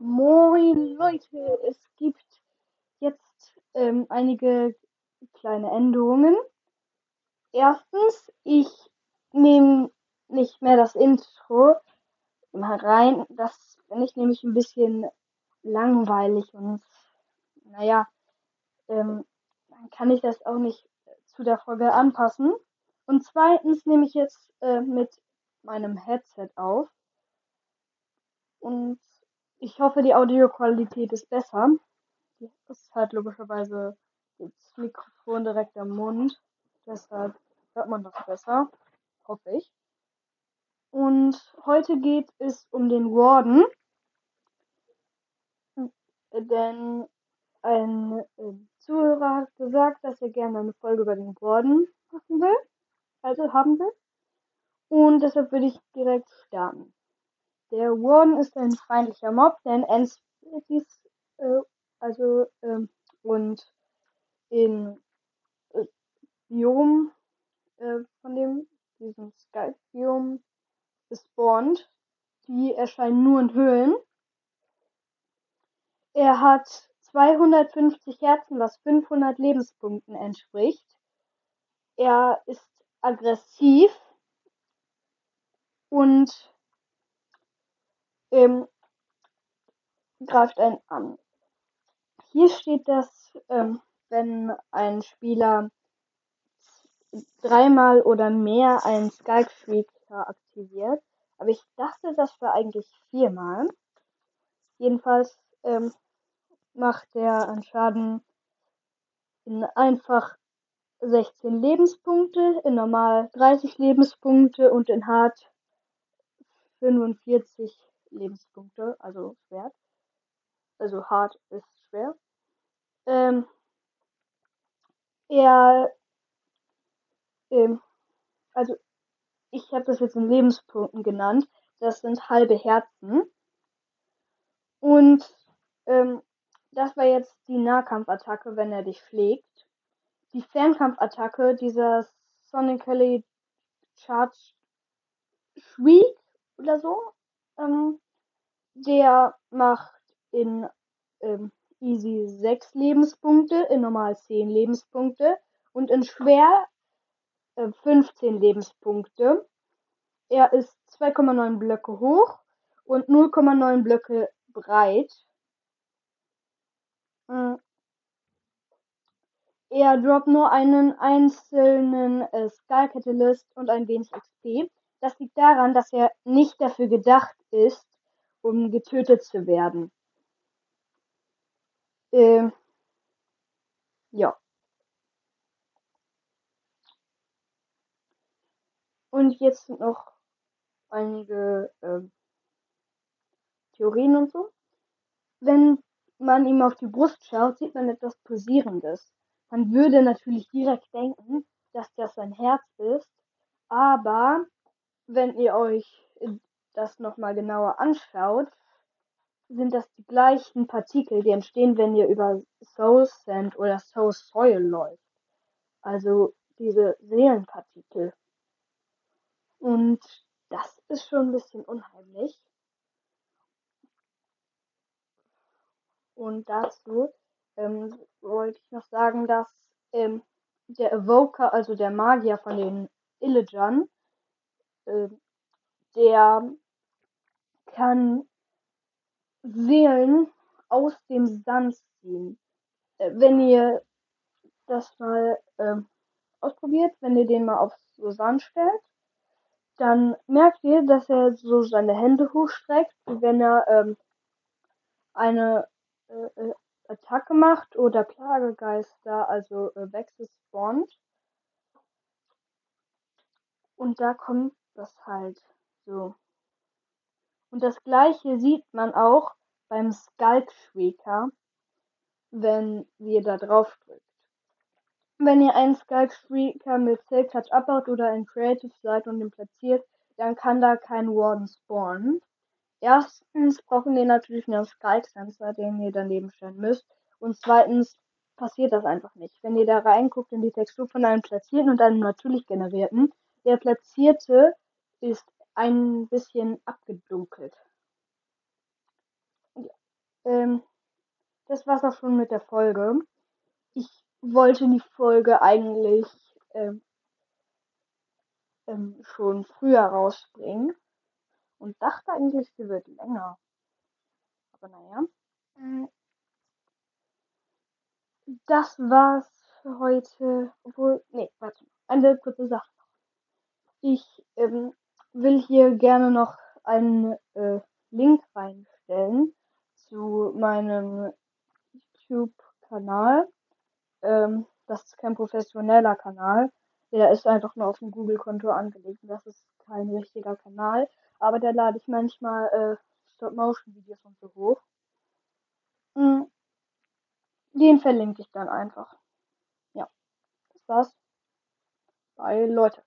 Moin Leute, es gibt jetzt ähm, einige kleine Änderungen. Erstens, ich nehme nicht mehr das Intro mal rein. Das finde ich nämlich ein bisschen langweilig und naja, ähm, dann kann ich das auch nicht zu der Folge anpassen. Und zweitens nehme ich jetzt äh, mit meinem Headset auf. Und ich hoffe, die Audioqualität ist besser. Das ist halt logischerweise das Mikrofon direkt am Mund. Deshalb hört man das besser. Hoffe ich. Und heute geht es um den Warden. Denn ein äh, Zuhörer hat gesagt, dass er gerne eine Folge über den Warden machen will. Also haben will. Und deshalb würde ich direkt starten. Der Warden ist ein feindlicher Mob, der in äh, also, ähm, und in äh, Biom, äh, von dem, diesem Skype-Biom gespawnt. Die erscheinen nur in Höhlen. Er hat 250 Herzen, was 500 Lebenspunkten entspricht. Er ist aggressiv und ähm, greift einen an. Hier steht, dass ähm, wenn ein Spieler dreimal oder mehr einen Skulk Freaker aktiviert, aber ich dachte, das war eigentlich viermal. Jedenfalls ähm, macht der einen Schaden in einfach 16 Lebenspunkte, in normal 30 Lebenspunkte und in hart 45 Lebenspunkte, also Schwert. Also hart ist schwer. Ähm, er, ähm, also ich habe das jetzt in Lebenspunkten genannt. Das sind halbe Herzen. Und ähm, das war jetzt die Nahkampfattacke, wenn er dich schlägt. Die Fernkampfattacke, dieser Sonically Charge Shriek oder so, ähm, der macht in ähm, Easy 6 Lebenspunkte, in Normal 10 Lebenspunkte und in Schwer äh, 15 Lebenspunkte. Er ist 2,9 Blöcke hoch und 0,9 Blöcke breit. Äh, er droppt nur einen einzelnen äh, Skull Catalyst und ein wenig XP. Das liegt daran, dass er nicht dafür gedacht ist, um getötet zu werden. Ähm, ja. Und jetzt noch einige äh, Theorien und so. Wenn man ihm auf die Brust schaut, sieht man etwas Posierendes. Man würde natürlich direkt denken, dass das sein Herz ist, aber wenn ihr euch das nochmal genauer anschaut, sind das die gleichen Partikel, die entstehen, wenn ihr über Soul Sand oder Soul Soil läuft. Also diese Seelenpartikel. Und das ist schon ein bisschen unheimlich. Und dazu ähm, wollte ich noch sagen, dass ähm, der Evoker, also der Magier von den Illijan, äh, der kann Seelen aus dem Sand ziehen. Äh, wenn ihr das mal äh, ausprobiert, wenn ihr den mal auf so Sand stellt, dann merkt ihr, dass er so seine Hände hochstreckt, wie wenn er ähm, eine äh, äh Attacke macht oder Plagegeister, also äh, Wechsel spawnt. Und da kommt das halt so. Und das gleiche sieht man auch beim Skulk Shrieker, wenn ihr da drauf drückt. Wenn ihr einen Skulk Shrieker mit Silk Touch abbaut oder in Creative seid und ihn platziert, dann kann da kein Warden spawnen. Erstens brauchen wir natürlich einen Skulk Sensor, den ihr daneben stellen müsst. Und zweitens passiert das einfach nicht. Wenn ihr da reinguckt in die Textur von einem platzierten und einem natürlich generierten, der platzierte ist ein bisschen abgedunkelt. ähm, das war's auch schon mit der Folge. Ich wollte die Folge eigentlich ähm, ähm, schon früher rausbringen und dachte eigentlich, sie wird länger. Aber naja. Mm. Das war's für heute. Obwohl, nee, warte. Eine kurze Sache. Ich ähm, will hier gerne noch einen äh, Link reinstellen zu meinem YouTube-Kanal. Ähm, das ist kein professioneller Kanal. Der ist einfach nur auf dem Google-Konto angelegt. Das ist kein richtiger Kanal. Aber da lade ich manchmal äh, Stop-Motion-Videos und so hoch. Mhm. Den verlinke ich dann einfach. Ja, das war's. Bye, Leute.